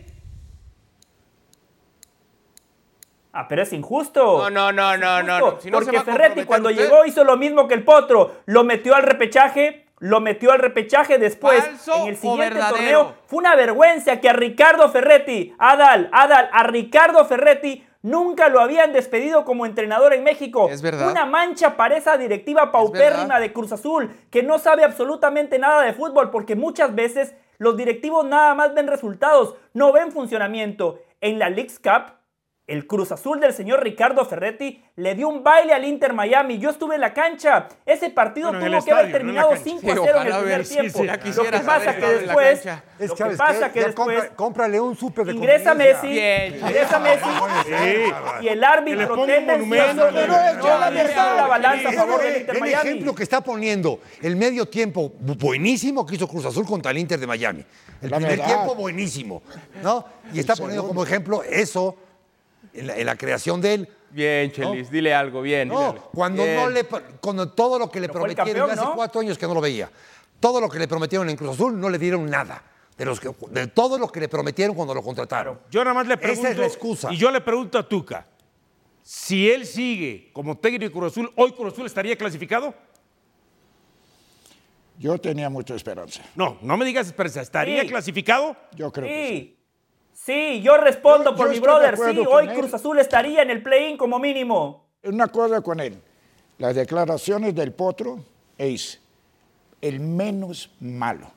Ah, pero es injusto. No, no, no, no, no, Injusto, no. Si no se porque va a Ferretti cuando usted. llegó hizo lo mismo que el Potro. Lo metió al repechaje, lo metió al repechaje después. ¿Falso en el siguiente torneo fue una vergüenza que a Ricardo Ferretti, Adal, Adal, a Ricardo Ferretti nunca lo habían despedido como entrenador en México. Es verdad. Una mancha para esa directiva paupérrima de Cruz Azul que no sabe absolutamente nada de fútbol porque muchas veces los directivos nada más ven resultados, no ven funcionamiento. En la Leagues Cup el Cruz Azul del señor Ricardo Ferretti le dio un baile al Inter Miami. Yo estuve en la cancha. Ese partido Bueno, tuvo el que haber estadio, no terminado cancha. 5 a Sí, 0 en el primer sí, tiempo. sí, Lo que pasa que después. Es lo que, que ¿sabes pasa que después compra- cómprale un súper de ingresa. Messi, Bien. ingresa Messi y el Que árbitro tendencioso no Pero que la le verdad, la balanza a favor que del Inter el Miami. ejemplo que está poniendo el medio tiempo bu- buenísimo que hizo Cruz Azul contra el Inter de Miami. El primer tiempo buenísimo, ¿no? Y está poniendo como ejemplo eso en la, en la creación de él. Bien, Chelis, dile algo, bien. dile No, algo. cuando Bien. no le cuando todo lo que le Pero prometieron campeón, hace ¿no? cuatro años que no lo veía. Todo lo que le prometieron en Cruz Azul no le dieron nada. De, los que, de todo lo que le prometieron cuando lo contrataron. Yo nada más le Esa pregunto. es la excusa. Y yo le pregunto a Tuca: si él sigue como técnico de Cruz Azul, ¿hoy Cruz Azul estaría clasificado? Yo tenía mucha esperanza. No, no me digas esperanza. ¿Estaría Sí. clasificado? Yo creo que sí. Sí. Yo respondo Yo- por yo mi brother. Sí, hoy él. Cruz Azul estaría en el play-in como mínimo. Una cosa con él. Las declaraciones del Potro es el menos malo.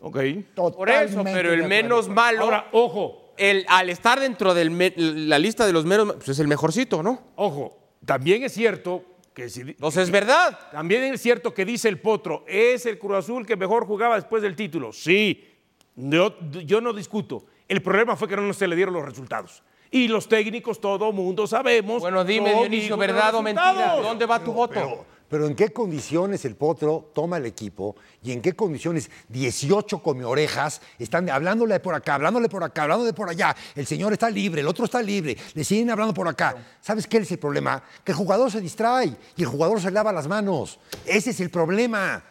Ok. Por eso, Totalmente pero el menos malo, Ahora, ojo, el, al estar dentro de la lista de los menos, pues es el mejorcito, ¿no? ojo. También es cierto que si. Entonces es verdad. También es cierto que dice el Potro, es el Cruz Azul que mejor jugaba después del título. Sí, yo, yo no discuto. El problema fue que no se le dieron los resultados. Y los técnicos, todo mundo sabemos. Bueno, dime, no Dionisio, ¿verdad o mentira? ¿Dónde va tu voto? Pero, pero ¿en qué condiciones el Potro toma el equipo y en qué condiciones 18 come orejas están hablándole por acá, hablándole por acá, hablándole por allá? El señor está libre, el otro está libre, le siguen hablando por acá. ¿Sabes qué es el problema? Que el jugador se distrae y el jugador se lava las manos. Ese es el problema.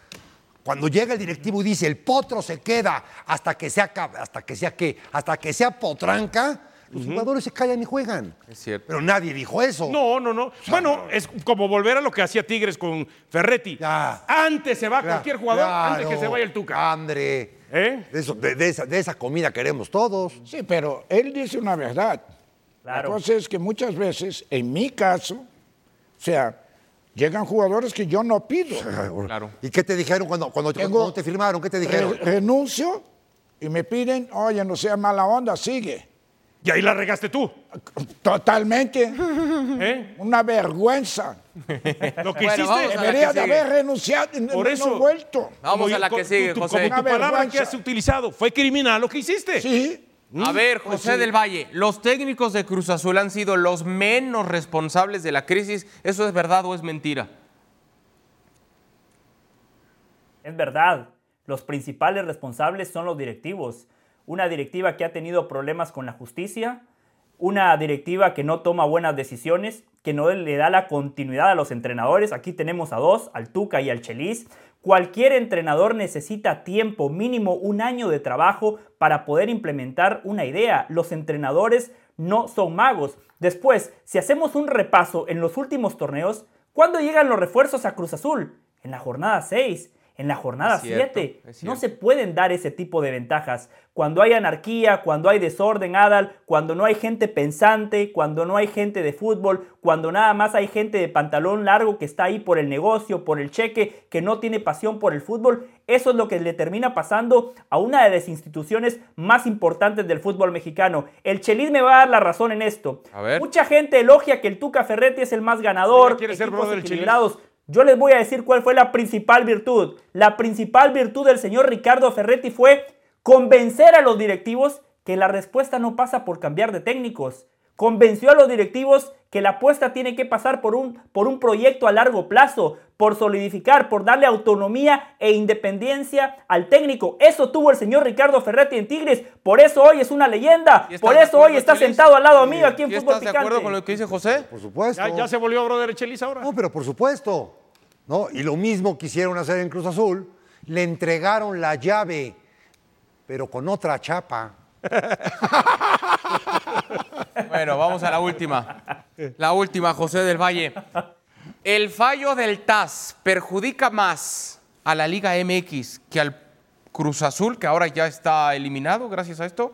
Cuando llega el directivo y dice el potro se queda hasta que sea hasta que sea qué, hasta que sea potranca, los jugadores se callan y juegan. Es cierto. Pero nadie dijo eso. No, no, no. Bueno, es como volver a lo que hacía Tigres con Ferretti. Ya. Antes se va cualquier jugador, antes que claro, se vaya el Tuca. Hambre. ¿Eh? De, eso- de- de esa, de esa comida queremos todos. Sí, pero él dice una verdad. Claro. La cosa es que muchas veces, en mi caso, o sea, llegan jugadores que yo no pido. Claro. ¿Y qué te dijeron cuando, cuando, te- Tengo- cuando te firmaron? ¿Qué te dijeron? Re- renuncio y me piden, oye, no sea mala onda, sigue. Y ahí la regaste tú. Totalmente. ¿eh? Una vergüenza. Lo que Bueno, hiciste. Debería que de haber renunciado y no- Por no eso- vuelto. Vamos como a la que sigue, tu- José. Como tu Una palabra que has utilizado. Fue criminal lo que hiciste. Sí. A ver, José del Valle, los técnicos de Cruz Azul han sido los menos responsables de la crisis. ¿Eso es verdad o es mentira? Es verdad, los principales responsables son los directivos. Una directiva que ha tenido problemas con la justicia, una directiva que no toma buenas decisiones, que no le da la continuidad a los entrenadores. Aquí tenemos a dos, al Tuca y al Chelis. Cualquier entrenador necesita tiempo, mínimo un año de trabajo para poder implementar una idea. Los entrenadores no son magos. Después, si hacemos un repaso en los últimos torneos, ¿cuándo llegan los refuerzos a Cruz Azul? En la jornada 6, en la jornada Es cierto, 7. es No se pueden dar ese tipo de ventajas. Cuando hay anarquía, cuando hay desorden, Adal, cuando no hay gente pensante, cuando no hay gente de fútbol, cuando nada más hay gente de pantalón largo que está ahí por el negocio, por el cheque, que no tiene pasión por el fútbol, eso es lo que le termina pasando a una de las instituciones más importantes del fútbol mexicano. El Chelis me va a dar la razón en esto. A ver. Mucha gente elogia que el Tuca Ferretti es el más ganador, ser equipos brother del. Yo les voy a decir cuál fue la principal virtud. La principal virtud del señor Ricardo Ferretti fue convencer a los directivos que la respuesta no pasa por cambiar de técnicos. Convenció a los directivos que la apuesta tiene que pasar por un, por un proyecto a largo plazo, por solidificar, por darle autonomía e independencia al técnico. Eso tuvo el señor Ricardo Ferretti en Tigres, por eso hoy es una leyenda, ¿Y por eso hoy está Chelis? sentado al lado mío aquí en ¿Sí Fútbol estás de acuerdo con lo que dice José? Por supuesto. ¿Ya, ya se volvió brother Chelis ahora? No, pero por supuesto. ¿no? Y lo mismo quisieron hacer en Cruz Azul. Le entregaron la llave, pero con otra chapa. Bueno, vamos a la última. La última, José del Valle. ¿El fallo del TAS perjudica más a la Liga MX que al Cruz Azul, que ahora ya está eliminado gracias a esto?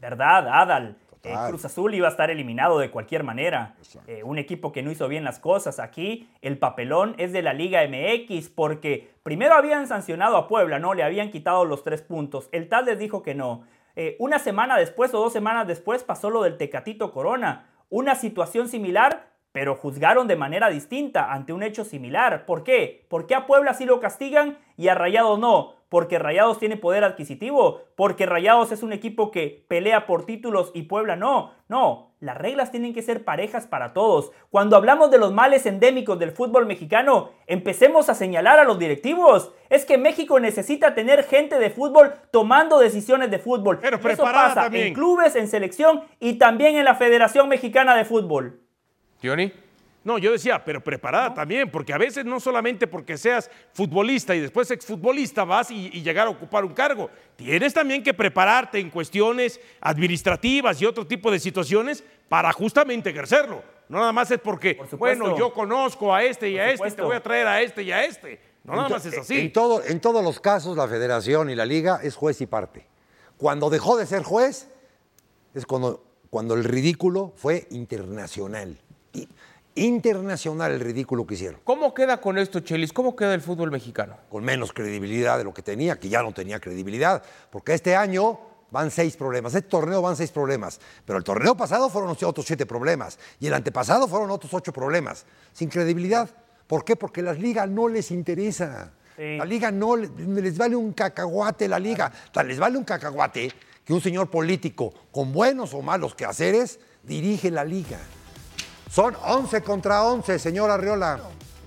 ¿Verdad, Adal? Eh. Cruz Azul iba a estar eliminado de cualquier manera. Eh, un equipo que no hizo bien las cosas. Aquí el papelón es de la Liga MX porque primero habían sancionado a Puebla, ¿no? Le habían quitado los tres puntos. El tal les dijo que no. Eh, una semana después o dos semanas después pasó lo del Tecatito Corona. Una situación similar, pero juzgaron de manera distinta ante un hecho similar. ¿Por qué? Porque a Puebla sí lo castigan y a Rayados no. Porque Rayados tiene poder adquisitivo. Porque Rayados es un equipo que pelea por títulos y Puebla no. No, las reglas tienen que ser parejas para todos. Cuando hablamos de los males endémicos del fútbol mexicano, empecemos a señalar a los directivos. Es que México necesita tener gente de fútbol tomando decisiones de fútbol. Pero Eso pasa también. en clubes, en selección y también en la Federación Mexicana de Fútbol. Johnny. No, yo decía, pero preparada también, porque a veces no solamente porque seas futbolista y después exfutbolista vas y, y llegar a ocupar un cargo, tienes también que prepararte en cuestiones administrativas y otro tipo de situaciones para justamente ejercerlo. No nada más es porque, Por supuesto. bueno, yo conozco a este y Por a este, y te supuesto. voy a traer a este y a este. No nada más es así. En, todo- en todos los casos, la federación y la liga es juez y parte. Cuando dejó de ser juez, es cuando, cuando el ridículo fue internacional. Internacional el ridículo que hicieron. ¿Cómo queda con esto, Chelis? ¿Cómo queda el fútbol mexicano? Con menos credibilidad de lo que tenía, que ya no tenía credibilidad. Porque este año van seis problemas. Este torneo van seis problemas. Pero el torneo pasado fueron otros siete problemas. Y el antepasado fueron otros ocho problemas. Sin credibilidad. ¿Por qué? Porque las ligas no les interesa. Sí. La liga no le- les vale un cacahuate la liga. Tan les vale un cacahuate que un señor político con buenos o malos quehaceres dirige la liga. Son 11 contra 11, señor Arriola.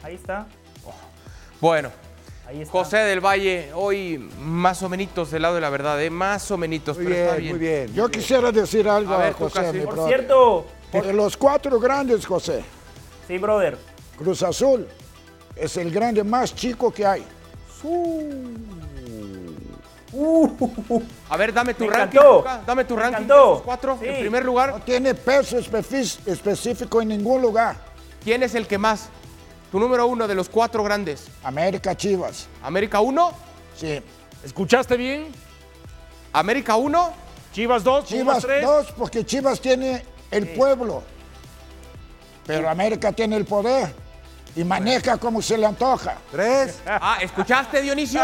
Ahí está. Bueno, Ahí está. José del Valle, hoy más o menos del lado de la verdad, ¿eh? Más o menos, Muy pero está bien, bien. muy bien. Yo quisiera decir algo A a, ver, José, mi Por Por brother. cierto, De los cuatro grandes, José, sí, brother. Cruz Azul es el grande más chico que hay. A ver, dame tu Me ranking. Cuca, Dame tu Me ranking. esos cuatro. Sí. En primer lugar, No tiene peso específico en ningún lugar. ¿quién es el que más? Tu número uno de los cuatro grandes. América Chivas. América 1, Sí. ¿Escuchaste bien? América 1, Chivas 2, Pumas Chivas 3. dos, porque Chivas tiene el pueblo. Pero América tiene el poder y maneja como se le antoja. Tres. Ah, ¿escuchaste, Dionisio?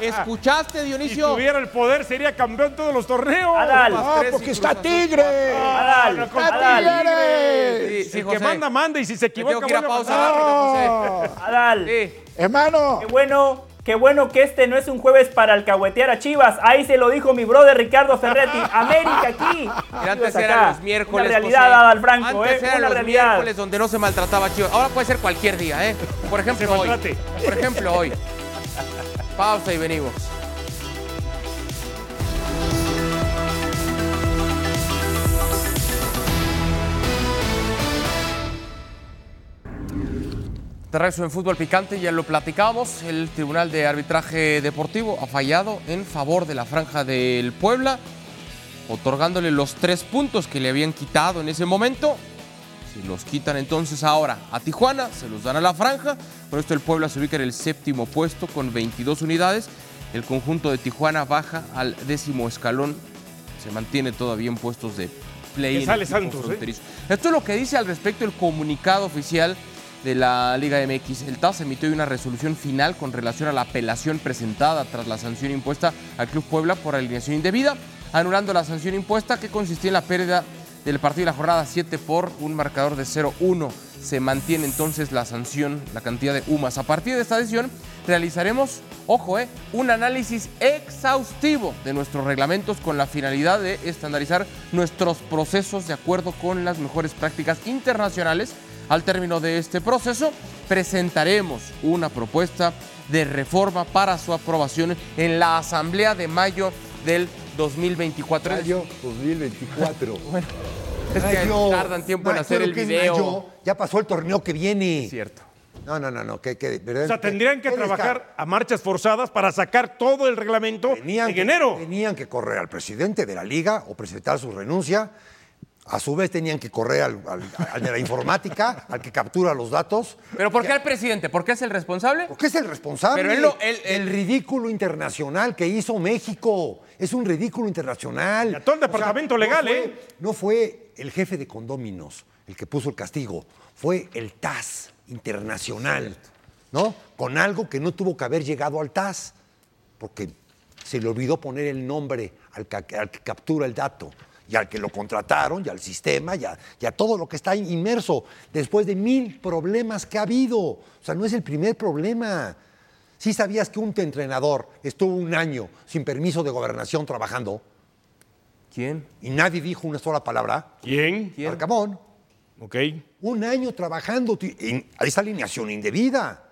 ¿Escuchaste, Si Dionisio? tuviera el poder sería campeón todos los torneos. Adal. Y porque está Tigre. Adal, no, ¡Está Adal. Tigre! Sí, sí, el José. que manda, manda y si se equivoca, tengo que ir a pausa. Adal. Sí. Hermano, Qué bueno, qué bueno que este no es un jueves para alcahuetear a Chivas. Ahí se lo dijo mi brother Ricardo Ferretti. América aquí. Mira, antes eran los miércoles. Una realidad, José. Adal Franco, Antes ¿eh? eran Una los realidad. miércoles donde no se maltrataba a Chivas. Ahora puede ser cualquier día, ¿eh? Por ejemplo, hoy. Por ejemplo, hoy. Pausa y venimos. De regreso en fútbol picante, ya lo platicamos, el Tribunal de Arbitraje Deportivo ha fallado en favor de la franja del Puebla, otorgándole los tres puntos que le habían quitado en ese momento. Se los quitan entonces ahora a Tijuana, se los dan a la franja. Con esto el Puebla se ubica en el séptimo puesto con 22 unidades. El conjunto de Tijuana baja al décimo escalón. Se mantiene todavía en puestos de play. Que sale Santos, ¿eh? Esto es lo que dice al respecto el comunicado oficial de la Liga MX. El TAS emitió una resolución final con relación a la apelación presentada tras la sanción impuesta al Club Puebla por alineación indebida, anulando la sanción impuesta que consistía en la pérdida del partido de la jornada 7 por un marcador de 0-1. se mantiene entonces la sanción, la cantidad de UMAS. A partir de esta decisión realizaremos, ojo, eh, un análisis exhaustivo de nuestros reglamentos con la finalidad de estandarizar nuestros procesos de acuerdo con las mejores prácticas internacionales. Al término de este proceso, presentaremos una propuesta de reforma para su aprobación en la Asamblea de mayo del 2024. Mayo 2024. Bueno, es que Mayo. tardan tiempo en hacer el ¿qué es video. mayo? Ya pasó el torneo que viene. Cierto. No, no, no, no. Que, que. O sea, tendrían que ¿Qué les trabajar a marchas forzadas para sacar todo el reglamento Tenían en que- enero. Tenían que correr al presidente de la liga o presentar su renuncia. A su vez tenían que correr al, al- al de la informática, al que captura los datos. ¿Pero por qué al presidente? ¿Por qué es el responsable? Porque es el responsable. Pero él lo- él- el ridículo internacional que hizo México. Es un ridículo internacional. Y a todo el departamento legal, no fue- ¿eh? No fue el jefe de condóminos el que puso el castigo. Fue el TAS internacional. ¿No? Con algo que no tuvo que haber llegado al TAS. Porque se le olvidó poner el nombre al que, al que captura el dato. Y al que lo contrataron, y al sistema, y a, y a todo lo que está inmerso, después de mil problemas que ha habido. O sea, no es el primer problema. ¿Sí sabías que un entrenador estuvo un año sin permiso de gobernación trabajando ¿Quién? y nadie dijo una sola palabra? ¿Quién? ¿Quién? Arcamón. Ok. Un año trabajando en esa alineación indebida.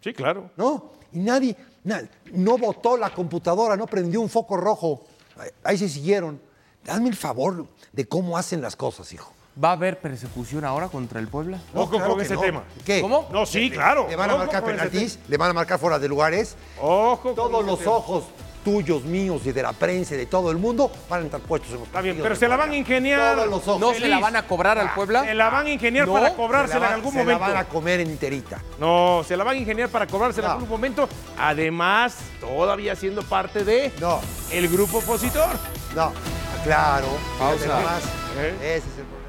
Sí, claro. ¿no? Y nadie, na- no votó la computadora, no prendió un foco rojo. Ahí, ahí se siguieron. Hazme el favor de cómo hacen las cosas, hijo. ¿Va a haber persecución ahora contra el Puebla? No, Ojo claro con ese no. tema. ¿Qué? ¿Cómo? No, sí, claro. ¿Le van a Ojo marcar penaltis? ¿Le van a marcar fuera de lugares? Ojo con Todos los tema. ojos tuyos, míos y de la prensa y de todo el mundo van a estar puestos en los Está bien, pero se la van a ingeniar. Todos los ojos. ¿No se la van a cobrar al Puebla? Se la van a ingeniar No, para Se la cobrársela van- en algún se momento. la van a comer enterita. No, se la van a ingeniar para cobrársela en algún momento. Además, todavía siendo parte de No, el grupo opositor. no. Claro. Pausa. nomás. ¿Eh? Ese es el problema.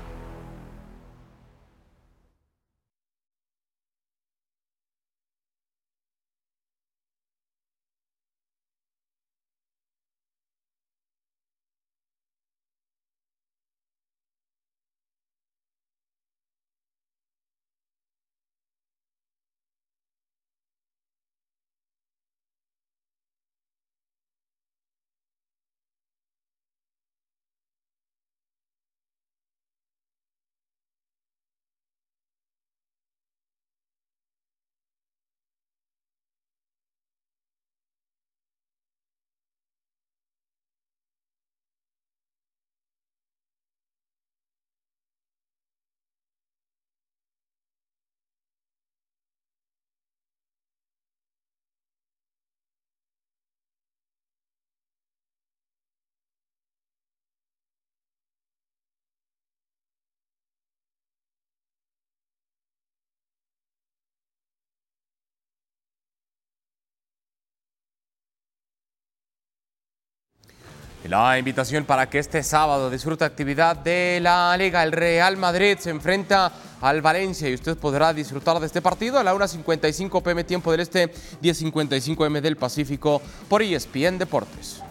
La invitación para que este sábado disfrute actividad de la Liga. El Real Madrid se enfrenta al Valencia y usted podrá disfrutar de este partido a la 1.55 pm tiempo del Este, 10.55 m del Pacífico por ESPN Deportes.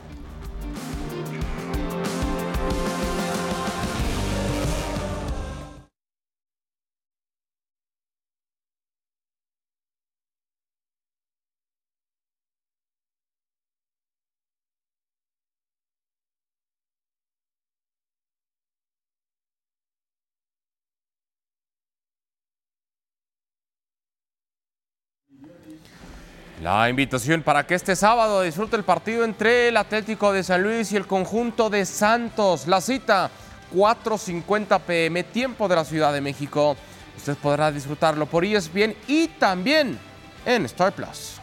La invitación para que este sábado disfrute el partido entre el Atlético de San Luis y el conjunto de Santos. La cita 4.50 pm, tiempo de la Ciudad de México. Usted podrá disfrutarlo por ESPN y también en Star Plus.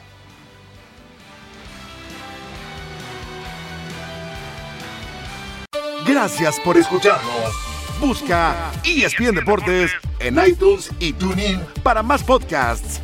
Gracias por escucharnos. Busca ESPN Deportes en iTunes y TuneIn para más podcasts.